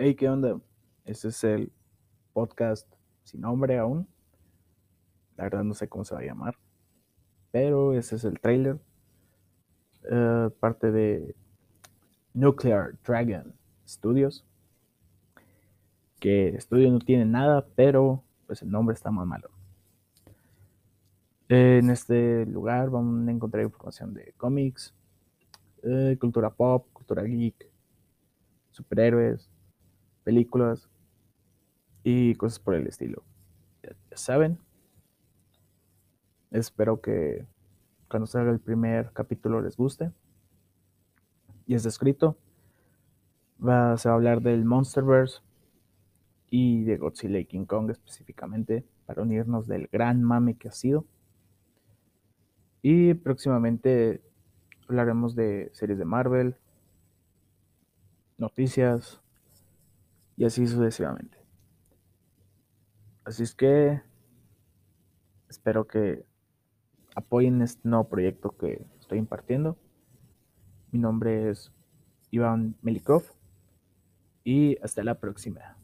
Hey, ¿qué onda? Este es el podcast sin nombre aún. La verdad no sé cómo se va a llamar. Pero ese es el trailer. eh, parte de Nuclear Dragon Studios. Que estudio no tiene nada, pero pues el nombre está más malo. En este lugar vamos a encontrar información de cómics, eh, cultura pop, cultura geek, superhéroes, películas y cosas por el estilo. Ya, saben. Espero que cuando salga el primer capítulo les guste. Y es escrito. Se va a hablar del Monsterverse y de Godzilla y King Kong específicamente para unirnos del gran mame que ha sido. Y próximamente hablaremos de series de Marvel, noticias y así sucesivamente. Así es que espero que apoyen este nuevo proyecto que estoy impartiendo. Mi nombre es Iván Melikov y hasta la próxima.